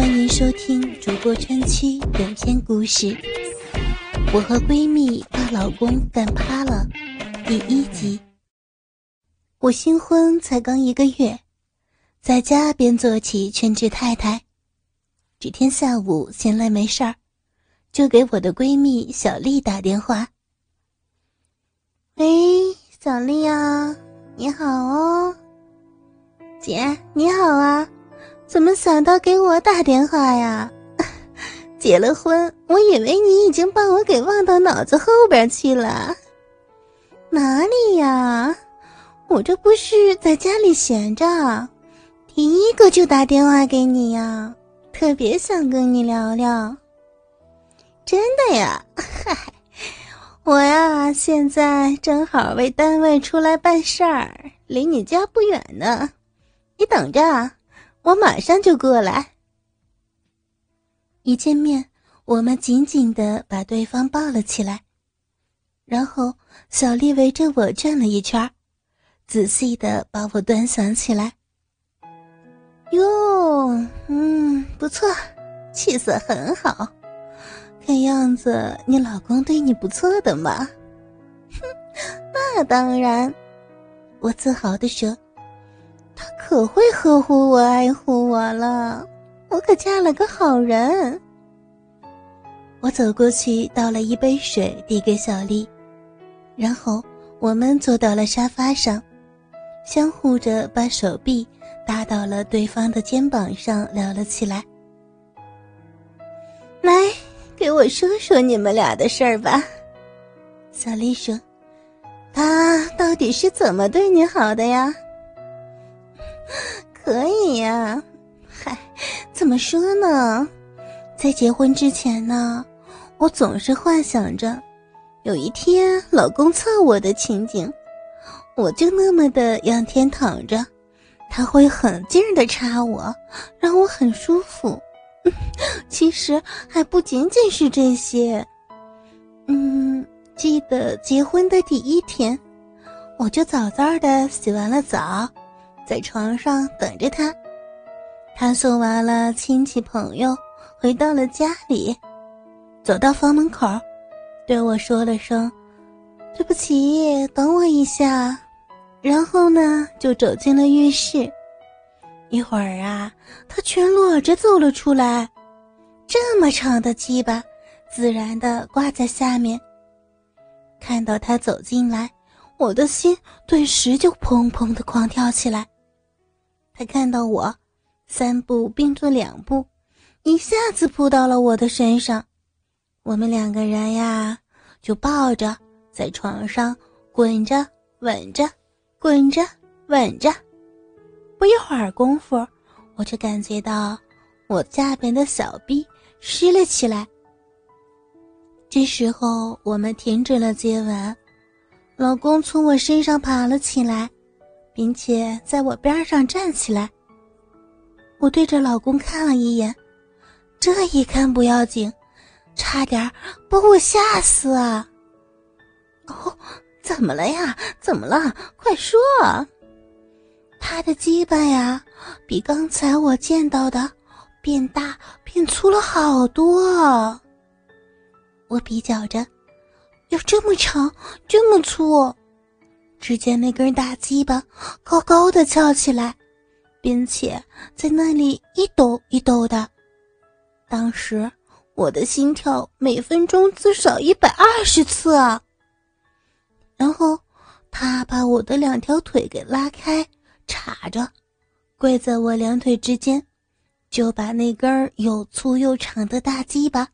欢迎收听主播川七短篇故事。我和闺蜜把老公干趴了，第一集。我新婚才刚一个月，在家边做起全职太太。这天下午闲来没事儿，就给我的闺蜜小丽打电话。喂，小丽啊，你好哦。姐，你好啊。怎么想到给我打电话呀？结了婚，我以为你已经把我给忘到脑子后边去了。哪里呀？我这不是在家里闲着，第一个就打电话给你呀，特别想跟你聊聊。真的呀？嗨，我呀，现在正好为单位出来办事儿，离你家不远呢，你等着。我马上就过来。一见面，我们紧紧的把对方抱了起来，然后小丽围着我转了一圈，仔细的把我端详起来。哟，嗯，不错，气色很好，看样子你老公对你不错的嘛。哼，那当然，我自豪的说。他可会呵护我、爱护我了，我可嫁了个好人。我走过去倒了一杯水递给小丽，然后我们坐到了沙发上，相互着把手臂搭到了对方的肩膀上聊了起来。来，给我说说你们俩的事儿吧。小丽说：“他到底是怎么对你好的呀？” 可以呀，嗨，怎么说呢？在结婚之前呢，我总是幻想着有一天老公操我的情景，我就那么的仰天躺着，他会狠劲儿的插我，让我很舒服。其实还不仅仅是这些，嗯，记得结婚的第一天，我就早早的洗完了澡。在床上等着他，他送完了亲戚朋友，回到了家里，走到房门口，对我说了声：“对不起，等我一下。”然后呢，就走进了浴室。一会儿啊，他全裸着走了出来，这么长的鸡巴，自然的挂在下面。看到他走进来，我的心顿时就砰砰的狂跳起来。他看到我，三步并作两步，一下子扑到了我的身上。我们两个人呀，就抱着在床上滚着、吻着、滚着、吻着。不一会儿功夫，我就感觉到我下边的小臂湿了起来。这时候，我们停止了接吻，老公从我身上爬了起来。并且在我边上站起来，我对着老公看了一眼，这一看不要紧，差点把我吓死啊！哦，怎么了呀？怎么了？快说！他的鸡巴呀，比刚才我见到的变大变粗了好多。我比较着，有这么长，这么粗。只见那根大鸡巴高高的翘起来，并且在那里一抖一抖的。当时我的心跳每分钟至少一百二十次啊！然后他把我的两条腿给拉开，叉着，跪在我两腿之间，就把那根又粗又长的大鸡巴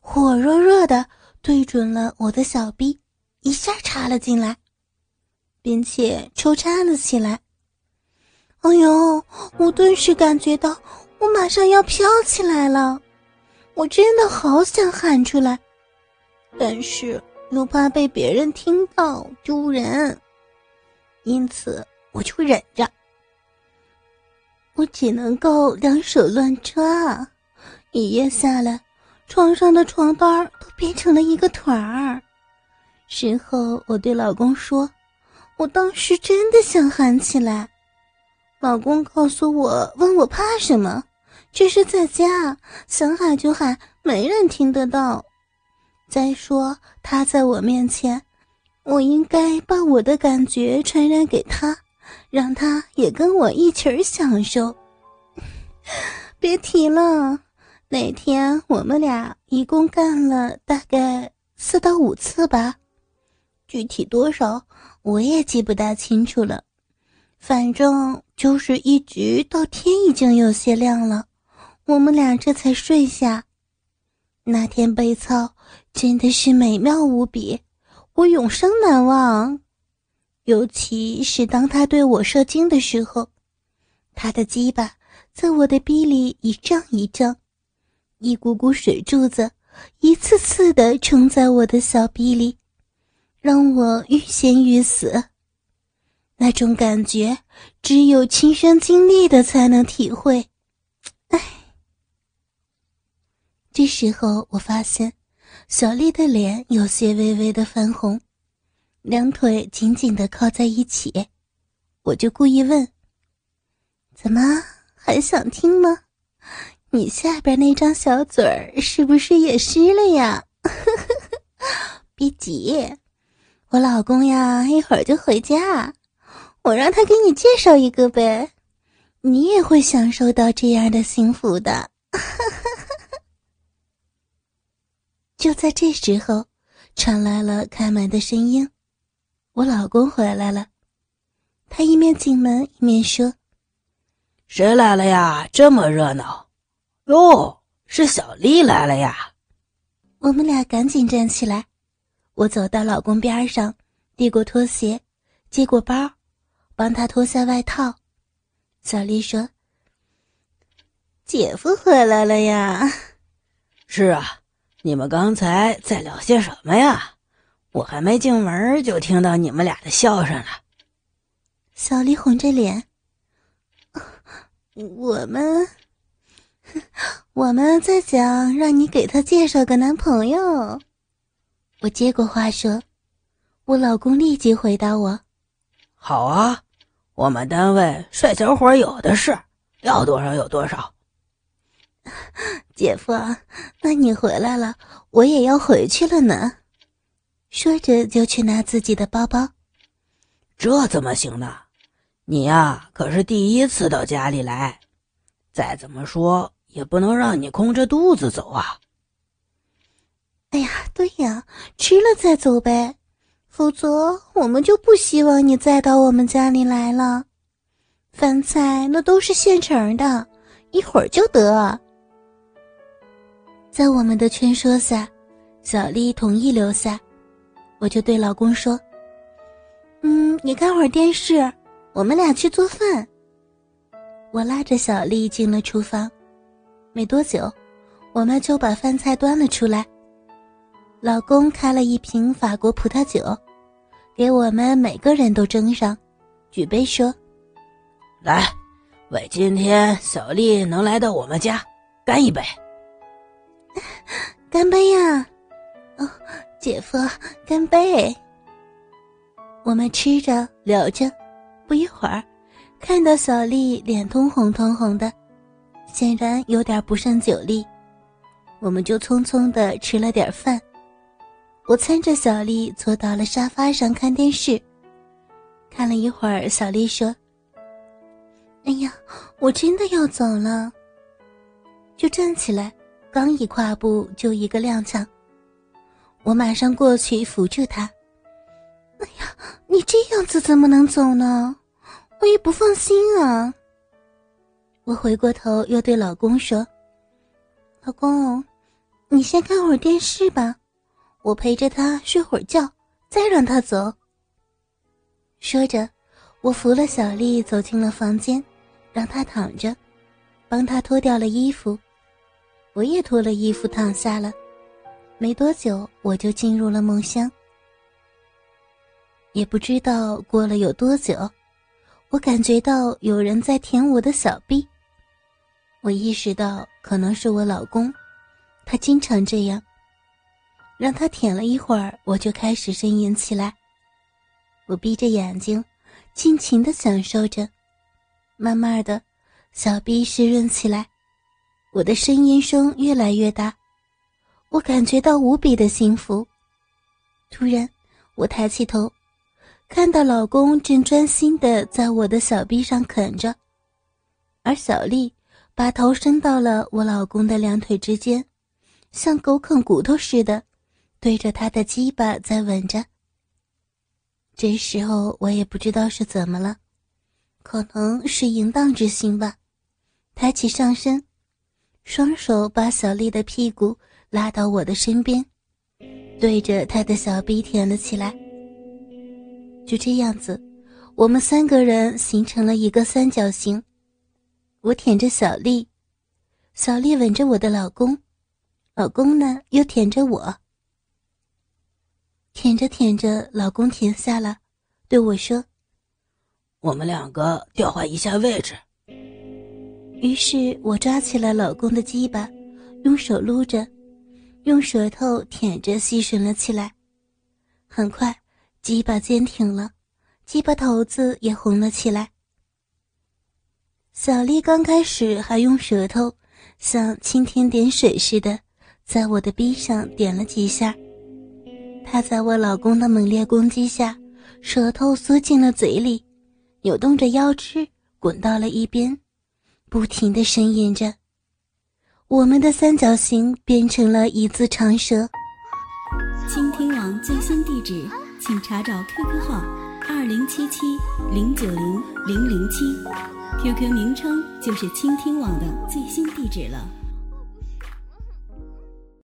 火热热的对准了我的小臂，一下插了进来。并且抽插了起来。哎呦！我顿时感觉到我马上要飘起来了，我真的好想喊出来，但是又怕被别人听到丢人，因此我就忍着。我只能够两手乱抓，一夜下来，床上的床单都变成了一个团儿。事后我对老公说。我当时真的想喊起来，老公告诉我，问我怕什么，这是在家，想喊就喊，没人听得到。再说他在我面前，我应该把我的感觉传染给他，让他也跟我一起享受。别提了，那天我们俩一共干了大概四到五次吧，具体多少我也记不大清楚了。反正就是一直到天已经有些亮了，我们俩这才睡下。那天被操真的是美妙无比，我永生难忘。尤其是当他对我射精的时候，他的鸡巴在我的逼里一胀一胀，一股股水柱子一次次的冲在我的小逼里，让我欲仙欲死。那种感觉，只有亲身经历的才能体会。唉，这时候我发现小丽的脸有些微微的泛红，两腿紧紧的靠在一起，我就故意问：“怎么还想听吗？你下边那张小嘴儿是不是也湿了呀？” 别急，我老公呀，一会儿就回家。我让他给你介绍一个呗，你也会享受到这样的幸福的。就在这时候，传来了开门的声音，我老公回来了。他一面进门一面说：“谁来了呀？这么热闹！哟，是小丽来了呀！”我们俩赶紧站起来，我走到老公边上，递过拖鞋，接过包。帮他脱下外套，小丽说：“姐夫回来了呀。”“是啊，你们刚才在聊些什么呀？我还没进门就听到你们俩的笑声了。”小丽红着脸：“我们，我们在讲让你给他介绍个男朋友。”我接过话说，我老公立即回答我：“好啊。”我们单位帅小伙有的是，要多少有多少。姐夫，那你回来了，我也要回去了呢。说着就去拿自己的包包。这怎么行呢？你呀可是第一次到家里来，再怎么说也不能让你空着肚子走啊。哎呀，对呀，吃了再走呗。否则，我们就不希望你再到我们家里来了。饭菜那都是现成的，一会儿就得。在我们的劝说下，小丽同意留下。我就对老公说：“嗯，你看会儿电视，我们俩去做饭。”我拉着小丽进了厨房，没多久，我们就把饭菜端了出来。老公开了一瓶法国葡萄酒。给我们每个人都斟上，举杯说：“来，为今天小丽能来到我们家，干一杯！干杯呀！哦，姐夫，干杯！”我们吃着聊着，不一会儿，看到小丽脸通红通红的，显然有点不胜酒力，我们就匆匆的吃了点饭。我搀着小丽坐到了沙发上看电视，看了一会儿，小丽说：“哎呀，我真的要走了。”就站起来，刚一跨步就一个踉跄。我马上过去扶住她。“哎呀，你这样子怎么能走呢？我也不放心啊。”我回过头又对老公说：“老公，你先看会儿电视吧。”我陪着他睡会儿觉，再让他走。说着，我扶了小丽走进了房间，让她躺着，帮她脱掉了衣服。我也脱了衣服躺下了。没多久，我就进入了梦乡。也不知道过了有多久，我感觉到有人在舔我的小臂。我意识到可能是我老公，他经常这样。让他舔了一会儿，我就开始呻吟起来。我闭着眼睛，尽情的享受着。慢慢的，小臂湿润起来，我的呻吟声越来越大，我感觉到无比的幸福。突然，我抬起头，看到老公正专心的在我的小臂上啃着，而小丽把头伸到了我老公的两腿之间，像狗啃骨头似的，对着他的鸡巴在吻着。这时候我也不知道是怎么了，可能是淫荡之心吧，抬起上身。双手把小丽的屁股拉到我的身边，对着她的小臂舔了起来。就这样子，我们三个人形成了一个三角形。我舔着小丽，小丽吻着我的老公，老公呢又舔着我。舔着舔着，老公停下了，对我说：“我们两个调换一下位置。”于是我抓起了老公的鸡巴，用手撸着，用舌头舔着吸吮了起来。很快，鸡巴坚挺了，鸡巴头子也红了起来。小丽刚开始还用舌头像蜻蜓点水似的，在我的逼上点了几下。她在我老公的猛烈攻击下，舌头缩进了嘴里，扭动着腰肢，滚到了一边。不停的呻吟着，我们的三角形变成了一字长蛇。倾听网最新地址，请查找 QQ 号二零七七零九零零零七，QQ 名称就是倾听网的最新地址了。